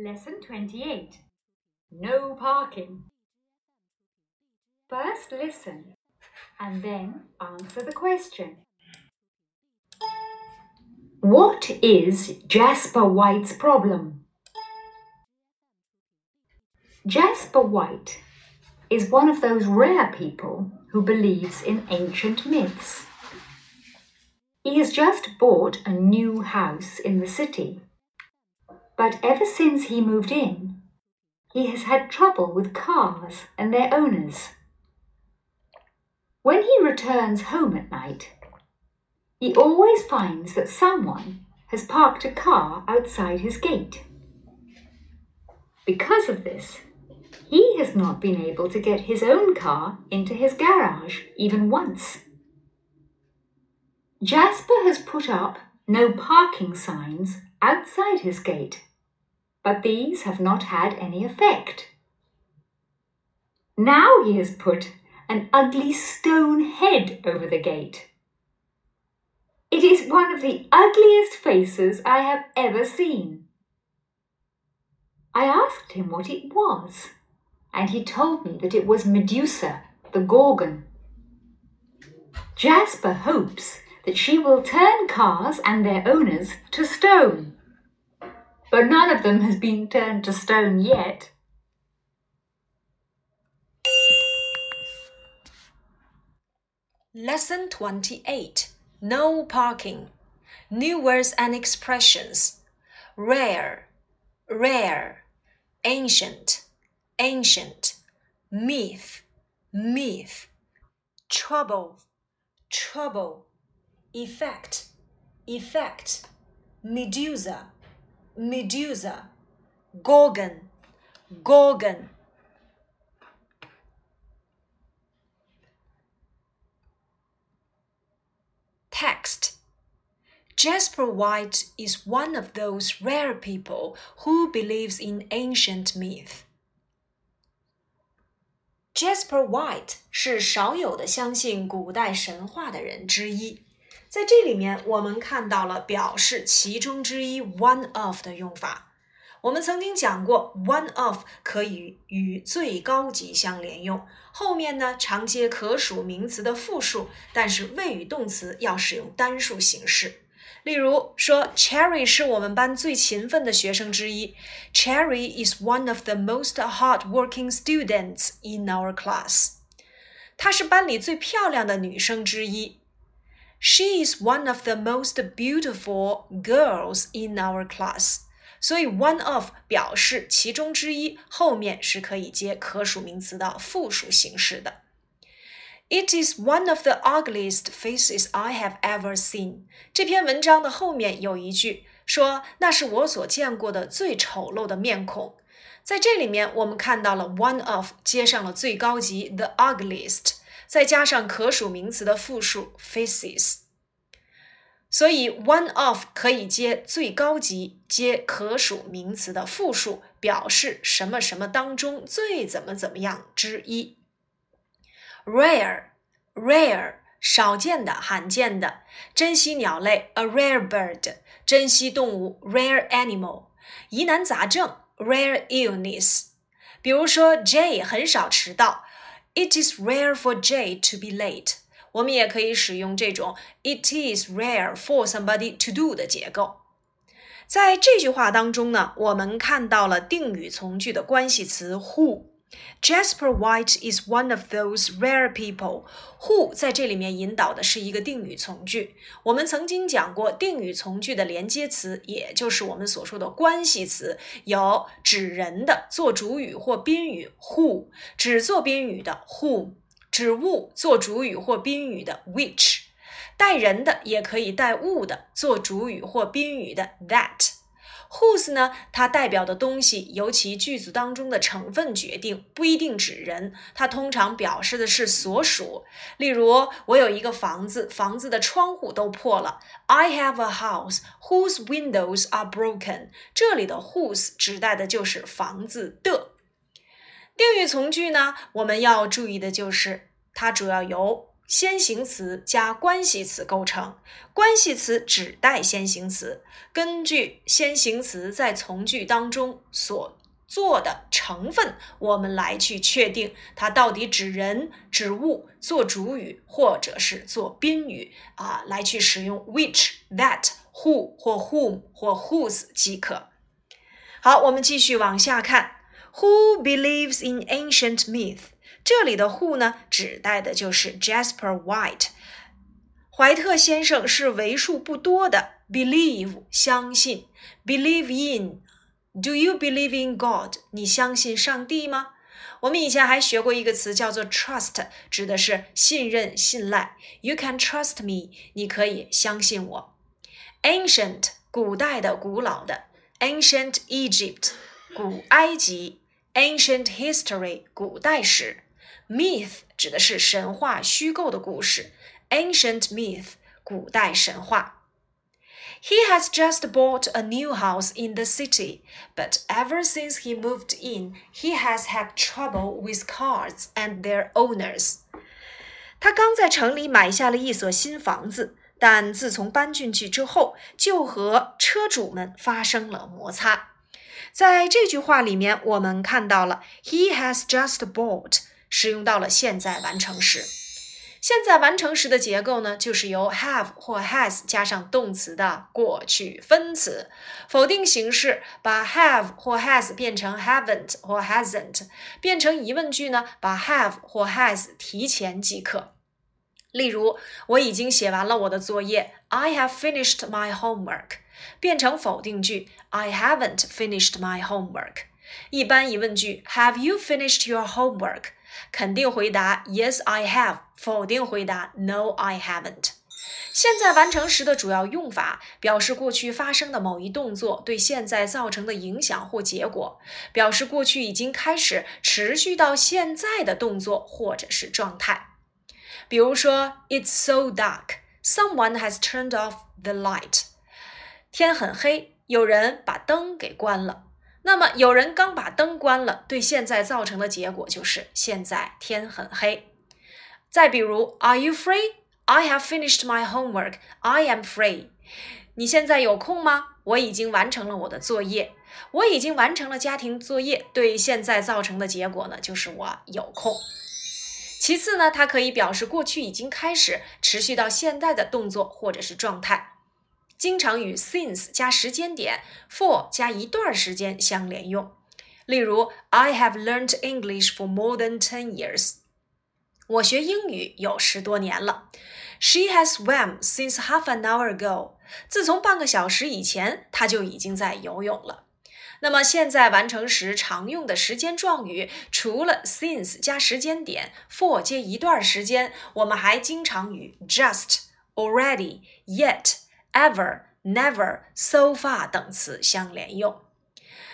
Lesson 28 No parking. First listen and then answer the question. What is Jasper White's problem? Jasper White is one of those rare people who believes in ancient myths. He has just bought a new house in the city but ever since he moved in, he has had trouble with cars and their owners. When he returns home at night, he always finds that someone has parked a car outside his gate. Because of this, he has not been able to get his own car into his garage even once. Jasper has put up no parking signs outside his gate but these have not had any effect. Now he has put an ugly stone head over the gate. It is one of the ugliest faces I have ever seen. I asked him what it was, and he told me that it was Medusa, the Gorgon. Jasper hopes that she will turn cars and their owners to stone but none of them has been turned to stone yet. Lesson 28 No Parking. New words and expressions. Rare, rare. Ancient, ancient. Myth, myth. Trouble, trouble. Effect, effect. Medusa Medusa, Gorgon, Gorgon. Text Jasper White is one of those rare people who believes in ancient myth. Jasper White 是少有的相信古代神话的人之一。 在这里面，我们看到了表示其中之一 one of 的用法。我们曾经讲过，one of 可以与最高级相连用，后面呢常接可数名词的复数，但是谓语动词要使用单数形式。例如说，Cherry 是我们班最勤奋的学生之一。Cherry is one of the most hard-working students in our class。她是班里最漂亮的女生之一。She is one of the most beautiful girls in our class. 所以 one of 表示其中之一，后面是可以接可数名词的复数形式的。It is one of the ugliest faces I have ever seen。这篇文章的后面有一句说，那是我所见过的最丑陋的面孔。在这里面，我们看到了 one of 接上了最高级 the ugliest。 再加上可数名词的复数 faces，所以 one of 可以接最高级，接可数名词的复数，表示什么什么当中最怎么怎么样之一。rare，rare 少见的、罕见的，珍稀鸟类 a rare bird，珍稀动物 rare animal，疑难杂症 rare illness。比如说 J 很少迟到。It is rare for Jay to be late。我们也可以使用这种 "It is rare for somebody to do" 的结构。在这句话当中呢，我们看到了定语从句的关系词 who。 Jasper White is one of those rare people. Who 在这里面引导的是一个定语从句。我们曾经讲过，定语从句的连接词，也就是我们所说的关系词，有指人的做主语或宾语 who，指做宾语的 whom，指物做主语或宾语的 which，带人的也可以带物的做主语或宾语的 that。Whose 呢？它代表的东西由其句子当中的成分决定，不一定指人。它通常表示的是所属。例如，我有一个房子，房子的窗户都破了。I have a house whose windows are broken。这里的 whose 指代的就是房子的。定语从句呢，我们要注意的就是它主要由先行词加关系词构成，关系词指代先行词。根据先行词在从句当中所做的成分，我们来去确定它到底指人、指物做主语，或者是做宾语啊，来去使用 which、that、who 或 whom 或 whose 即可。好，我们继续往下看。Who believes in ancient myth？这里的 who 呢，指代的就是 Jasper White。怀特先生是为数不多的 believe 相信，believe in。Do you believe in God？你相信上帝吗？我们以前还学过一个词叫做 trust，指的是信任、信赖。You can trust me，你可以相信我。Ancient，古代的、古老的。Ancient Egypt，古埃及。Ancient history，古代史。 Myth 指的是神话、虚构的故事。Ancient myth，古代神话。He has just bought a new house in the city, but ever since he moved in, he has had trouble with cars and their owners. 他刚在城里买下了一所新房子，但自从搬进去之后，就和车主们发生了摩擦。在这句话里面，我们看到了 he has just bought 使用到了现在完成时。现在完成时的结构呢，就是由 have 或 has 加上动词的过去分词。否定形式把 have 或 has 变成 haven't 或 hasn't。变成疑问句呢，把 have 或 has 提前即可。例如，我已经写完了我的作业，I have finished my homework。变成否定句，I haven't finished my homework。一般疑问句，Have you finished your homework？肯定回答 Yes, I have。否定回答 No, I haven't。现在完成时的主要用法，表示过去发生的某一动作对现在造成的影响或结果，表示过去已经开始持续到现在的动作或者是状态。比如说，It's so dark. Someone has turned off the light. 天很黑，有人把灯给关了。那么，有人刚把灯关了，对现在造成的结果就是现在天很黑。再比如，Are you free? I have finished my homework. I am free. 你现在有空吗？我已经完成了我的作业。我已经完成了家庭作业，对现在造成的结果呢，就是我有空。其次呢，它可以表示过去已经开始，持续到现在的动作或者是状态。经常与 since 加时间点，for 加一段时间相连用。例如，I have learned English for more than ten years。我学英语有十多年了。She has swam since half an hour ago。自从半个小时以前，她就已经在游泳了。那么现在完成时常用的时间状语，除了 since 加时间点，for 接一段时间，我们还经常与 just、already、yet。ever、never、so far 等词相连用。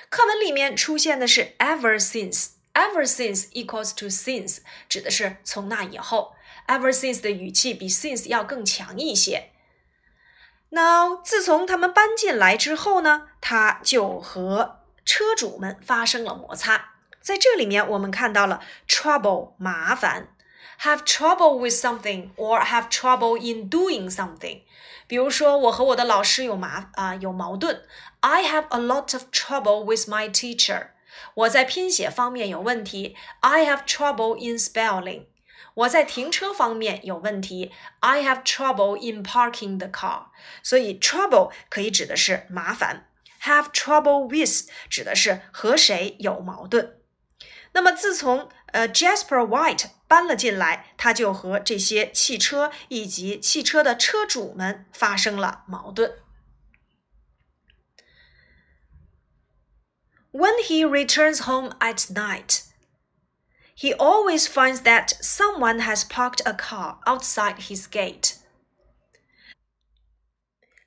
课文里面出现的是 ever since，ever since equals to since，指的是从那以后。ever since 的语气比 since 要更强一些。Now，自从他们搬进来之后呢，他就和车主们发生了摩擦。在这里面，我们看到了 trouble 麻烦 ，have trouble with something or have trouble in doing something。比如说，我和我的老师有麻啊有矛盾。I have a lot of trouble with my teacher。我在拼写方面有问题。I have trouble in spelling。我在停车方面有问题。I have trouble in parking the car。所以，trouble 可以指的是麻烦。Have trouble with 指的是和谁有矛盾。那么，自从 呃，Jasper White 搬了进来，他就和这些汽车以及汽车的车主们发生了矛盾。When he returns home at night, he always finds that someone has parked a car outside his gate.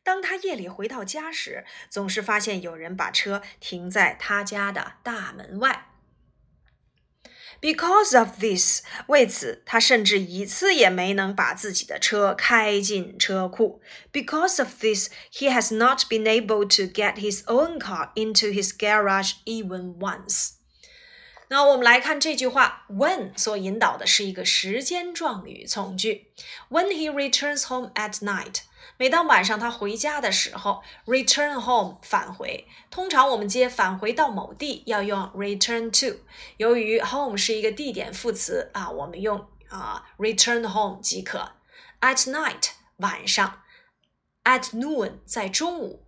当他夜里回到家时，总是发现有人把车停在他家的大门外。 Because of this，为此他甚至一次也没能把自己的车开进车库。Because of this, he has not been able to get his own car into his garage even once。 那我们来看这句话，when 所引导的是一个时间状语从句。When he returns home at night，每当晚上他回家的时候，return home 返回。通常我们接返回到某地要用 return to。由于 home 是一个地点副词啊，我们用啊 return home 即可。At night 晚上，at noon 在中午。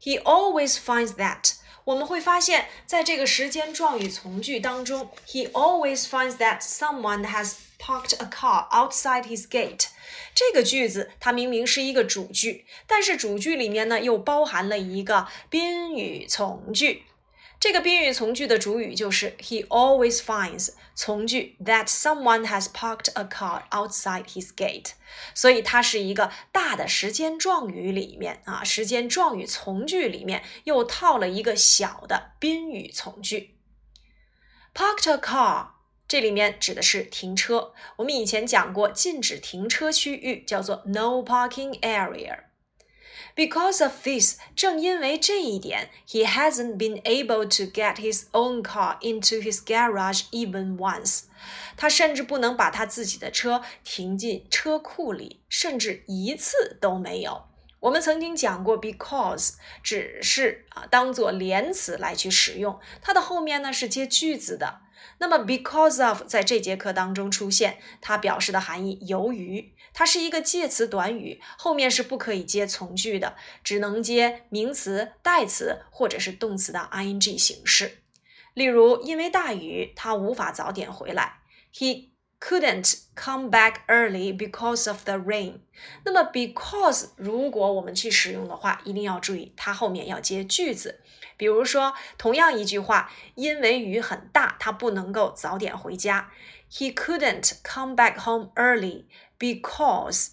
He always finds that 我们会发现，在这个时间状语从句当中，He always finds that someone has parked a car outside his gate。这个句子它明明是一个主句，但是主句里面呢又包含了一个宾语从句。这个宾语从句的主语就是 he always finds 从句 that someone has parked a car outside his gate，所以它是一个大的时间状语里面啊，时间状语从句里面又套了一个小的宾语从句。parked a car 这里面指的是停车，我们以前讲过禁止停车区域叫做 no parking area。Because of this，正因为这一点，he hasn't been able to get his own car into his garage even once。他甚至不能把他自己的车停进车库里，甚至一次都没有。我们曾经讲过，because 只是啊当做连词来去使用，它的后面呢是接句子的。那么，because of 在这节课当中出现，它表示的含义由于，它是一个介词短语，后面是不可以接从句的，只能接名词、代词或者是动词的 ing 形式。例如，因为大雨，他无法早点回来。He couldn't come back early because of the rain。那么，because 如果我们去使用的话，一定要注意，它后面要接句子。比如说，同样一句话，因为雨很大，他不能够早点回家。He couldn't come back home early because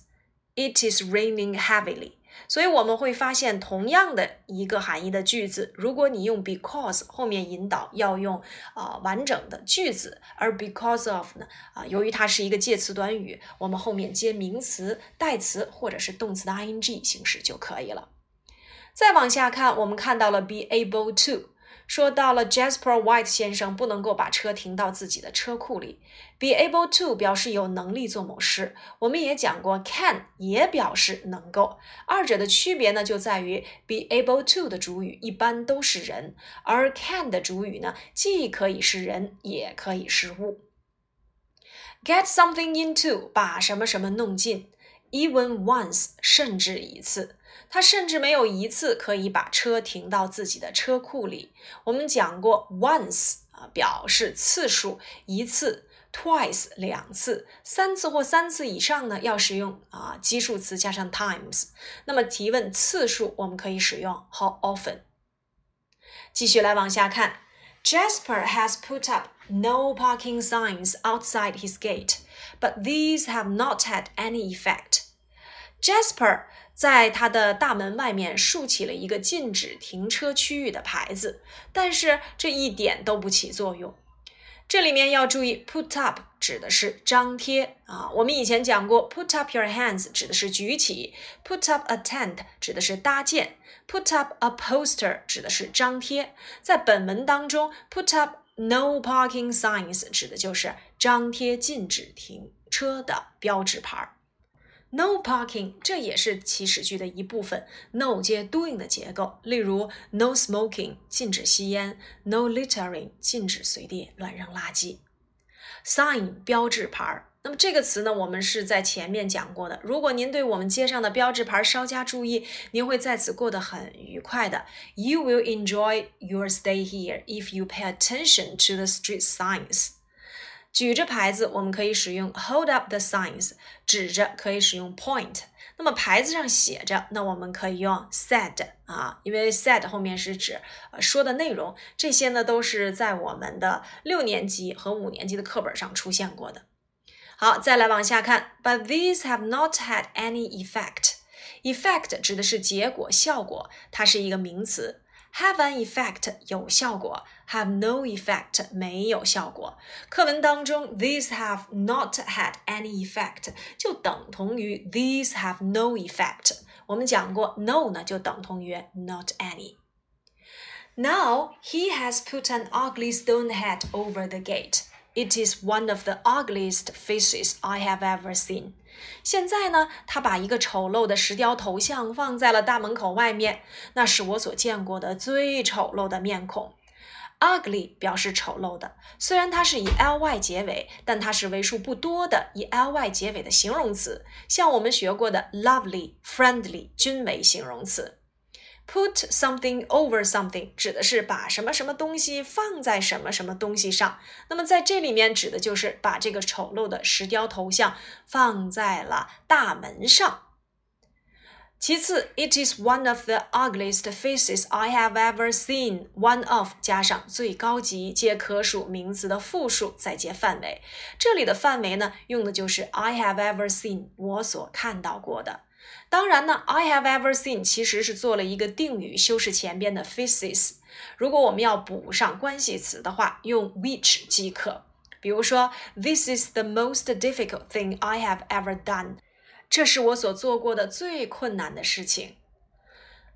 it is raining heavily。所以我们会发现，同样的一个含义的句子，如果你用 because 后面引导，要用啊完整的句子；而 because of 呢，啊由于它是一个介词短语，我们后面接名词、代词或者是动词的 ing 形式就可以了。再往下看，我们看到了 be able to，说到了 Jasper White 先生不能够把车停到自己的车库里。be able to 表示有能力做某事，我们也讲过 can 也表示能够，二者的区别呢就在于 be able to 的主语一般都是人，而 can 的主语呢既可以是人，也可以是物。get something into 把什么什么弄进，even once 甚至一次。他甚至没有一次可以把车停到自己的车库里。我们讲过，once 啊表示次数，一次；twice 两次；三次或三次以上呢，要使用啊基数词加上 times。那么提问次数，我们可以使用 how often。继续来往下看，Jasper has put up no parking signs outside his gate, but these have not had any effect. Jasper 在他的大门外面竖起了一个禁止停车区域的牌子，但是这一点都不起作用。这里面要注意，put up 指的是张贴啊。我们以前讲过，put up your hands 指的是举起，put up a tent 指的是搭建，put up a poster 指的是张贴。在本文当中，put up no parking signs 指的就是 张贴禁止停车的标志牌。No parking，这也是祈使句的一部分。No 接 doing 的结构，例如 No smoking，禁止吸烟；No littering，禁止随地乱扔垃圾。Sign 标志牌，那么这个词呢，我们是在前面讲过的。如果您对我们街上的标志牌稍加注意，您会在此过得很愉快的。You will enjoy your stay here if you pay attention to the street signs. 举着牌子，我们可以使用 hold up the signs；指着可以使用 point。那么牌子上写着，那我们可以用 said 啊，因为 said 后面是指说的内容。这些呢都是在我们的六年级和五年级的课本上出现过的。好，再来往下看，But these have not had any effect。effect 指的是结果、效果，它是一个名词。Have an effect 有效果 ，have no effect 没有效果。课文当中，these have not had any effect 就等同于 these have no effect。我们讲过，no 呢就等同于 not any。 Now he has put an ugly stone head over the gate. It is one of the ugliest faces I have ever seen. 现在呢，他把一个丑陋的石雕头像放在了大门口外面，那是我所见过的最丑陋的面孔。 Ugly 表示丑陋的，虽然它是以 ly 结尾，但它是为数不多的以 ly 结尾的形容词，像我们学过的 lovely、friendly 均为形容词。Put something over something 指的是把什么什么东西放在什么什么东西上，那么在这里面指的就是把这个丑陋的石雕头像放在了大门上。其次，It is one of the ugliest faces I have ever seen. One of 加上最高级接可数名词的复数，再接范围。这里的范围呢，用的就是 I have ever seen，我所看到过的。当然呢，I have ever seen 其实是做了一个定语，修饰前边的 faces。如果我们要补上关系词的话，用 which 即可。比如说，This is the most difficult thing I have ever done. 这是我所做过的最困难的事情。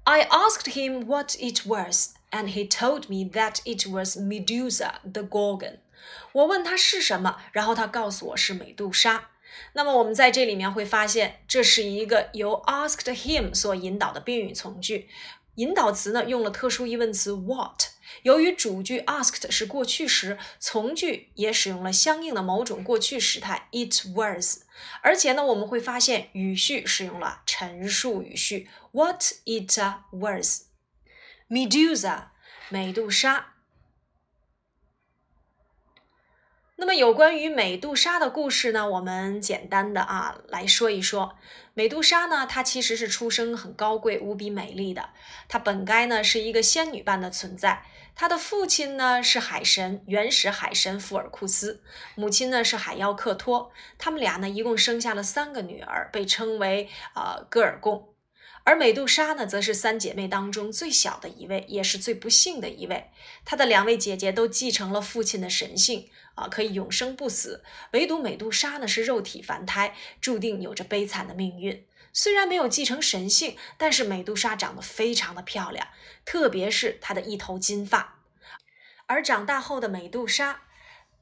I asked him what it was, and he told me that it was Medusa the Gorgon。我问他是什么，然后他告诉我是美杜莎。那么我们在这里面会发现，这是一个由 asked him 所引导的宾语从句。引导词呢用了特殊疑问词 what。由于主句 asked 是过去时，从句也使用了相应的某种过去时态 it was。而且呢，我们会发现语序使用了陈述语序，What it was，Medusa，美杜莎。那么有关于美杜莎的故事呢，我们简单的啊来说一说。美杜莎呢，她其实是出生很高贵、无比美丽的，她本该呢是一个仙女般的存在。她的父亲呢是海神原始海神福尔库斯，母亲呢是海妖克托。他们俩呢一共生下了三个女儿，被称为呃戈尔贡。而美杜莎呢，则是三姐妹当中最小的一位，也是最不幸的一位。她的两位姐姐都继承了父亲的神性啊，可以永生不死。唯独美杜莎呢是肉体凡胎，注定有着悲惨的命运。虽然没有继承神性，但是美杜莎长得非常的漂亮，特别是她的一头金发。而长大后的美杜莎，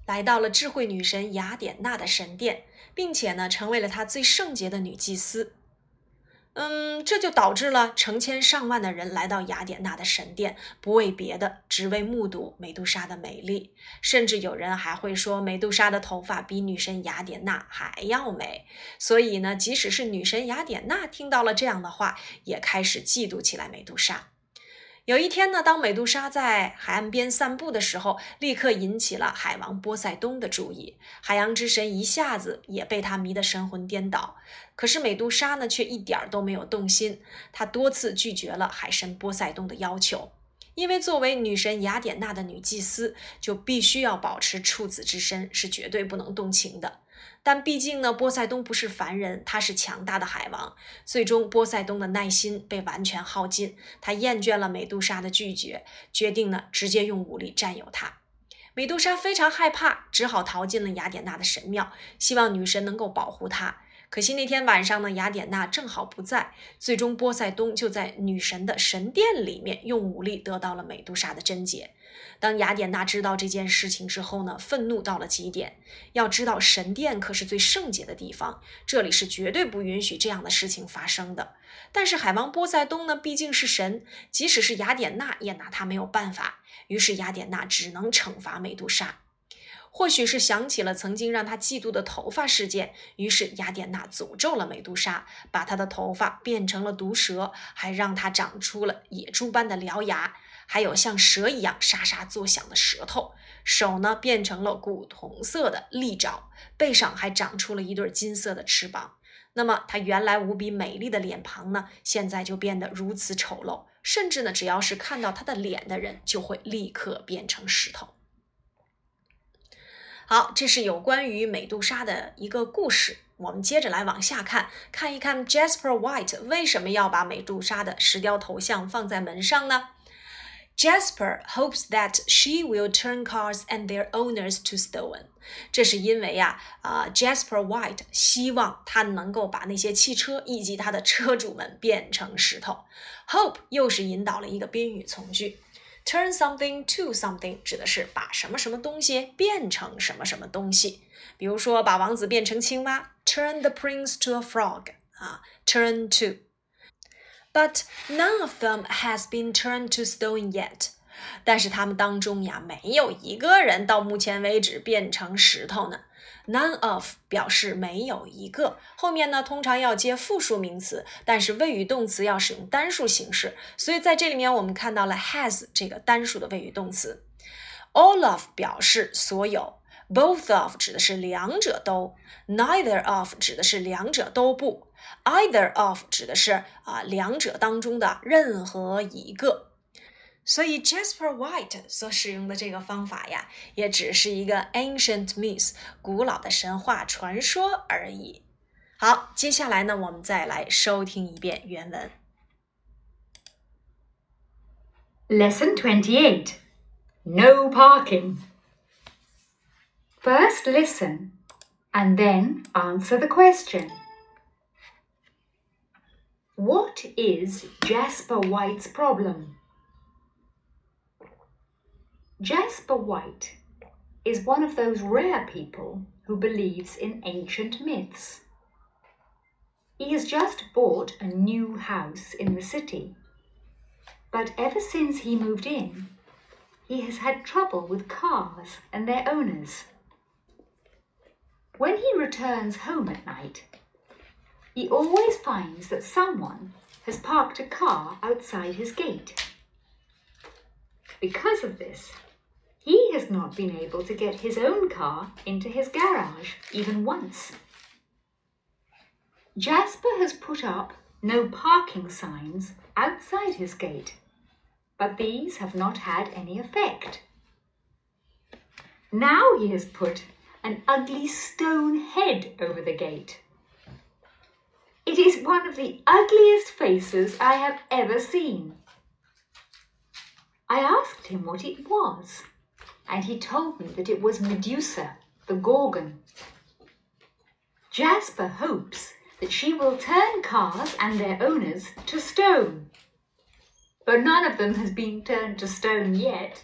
来到了智慧女神雅典娜的神殿，并且呢，成为了她最圣洁的女祭司。嗯，这就导致了成千上万的人来到雅典娜的神殿，不为别的，只为目睹美杜莎的美丽。甚至有人还会说，美杜莎的头发比女神雅典娜还要美。所以呢，即使是女神雅典娜听到了这样的话，也开始嫉妒起来美杜莎。有一天呢，当美杜莎在海岸边散步的时候，立刻引起了海王波塞冬的注意。海洋之神一下子也被他迷得神魂颠倒。可是美杜莎呢，却一点儿都没有动心。她多次拒绝了海神波塞冬的要求，因为作为女神雅典娜的女祭司，就必须要保持处子之身，是绝对不能动情的。但毕竟呢，波塞冬不是凡人，他是强大的海王。最终，波塞冬的耐心被完全耗尽，他厌倦了美杜莎的拒绝，决定呢直接用武力占有她。美杜莎非常害怕，只好逃进了雅典娜的神庙，希望女神能够保护她。可惜那天晚上呢，雅典娜正好不在，最终波塞冬就在女神的神殿里面用武力得到了美杜莎的贞洁。当雅典娜知道这件事情之后呢，愤怒到了极点。要知道，神殿可是最圣洁的地方，这里是绝对不允许这样的事情发生的。但是海王波塞冬呢，毕竟是神，即使是雅典娜也拿他没有办法。于是雅典娜只能惩罚美杜莎。或许是想起了曾经让他嫉妒的头发事件，于是雅典娜诅咒了美杜莎，把她的头发变成了毒蛇，还让她长出了野猪般的獠牙。还有像蛇一样沙沙作响的舌头，手呢变成了古铜色的利爪，背上还长出了一对金色的翅膀。那么，她原来无比美丽的脸庞呢，现在就变得如此丑陋，甚至呢，只要是看到她的脸的人，就会立刻变成石头。好，这是有关于美杜莎的一个故事。我们接着来往下看，看一看 Jasper White 为什么要把美杜莎的石雕头像放在门上呢？Jasper hopes that she will turn cars and their owners to stone。这是因为呀，啊，Jasper White 希望他能够把那些汽车以及他的车主们变成石头。Hope 又是引导了一个宾语从句。Turn something to something 指的是把什么什么东西变成什么什么东西。比如说，把王子变成青蛙，turn the prince to a frog 啊，turn to。But none of them has been turned to stone yet。但是他们当中呀，没有一个人到目前为止变成石头呢。 None of 表示没有一个，后面呢通常要接复数名词，但是谓语动词要使用单数形式，所以在这里面我们看到了 has 这个单数的谓语动词。All of 表示所有，both of 指的是两者都，neither of 指的是两者都不，either of 指的是啊两者当中的任何一个。所以 Jasper White 所使用的这个方法呀，也只是一个 ancient myth 古老的神话传说而已。好，接下来呢，我们再来收听一遍原文。Lesson 28 No parking. First listen and then answer the question. What is Jasper White's problem? Jasper White is one of those rare people who believes in ancient myths. He has just bought a new house in the city, but ever since he moved in, he has had trouble with cars and their owners. When he returns home at night, he always finds that someone has parked a car outside his gate. Because of this, he has not been able to get his own car into his garage even once. Jasper has put up no parking signs outside his gate, but these have not had any effect. Now he has put an ugly stone head over the gate. It is one of the ugliest faces I have ever seen. I asked him what it was and he told me that it was Medusa, the Gorgon. Jasper hopes that she will turn cars and their owners to stone. But none of them has been turned to stone yet.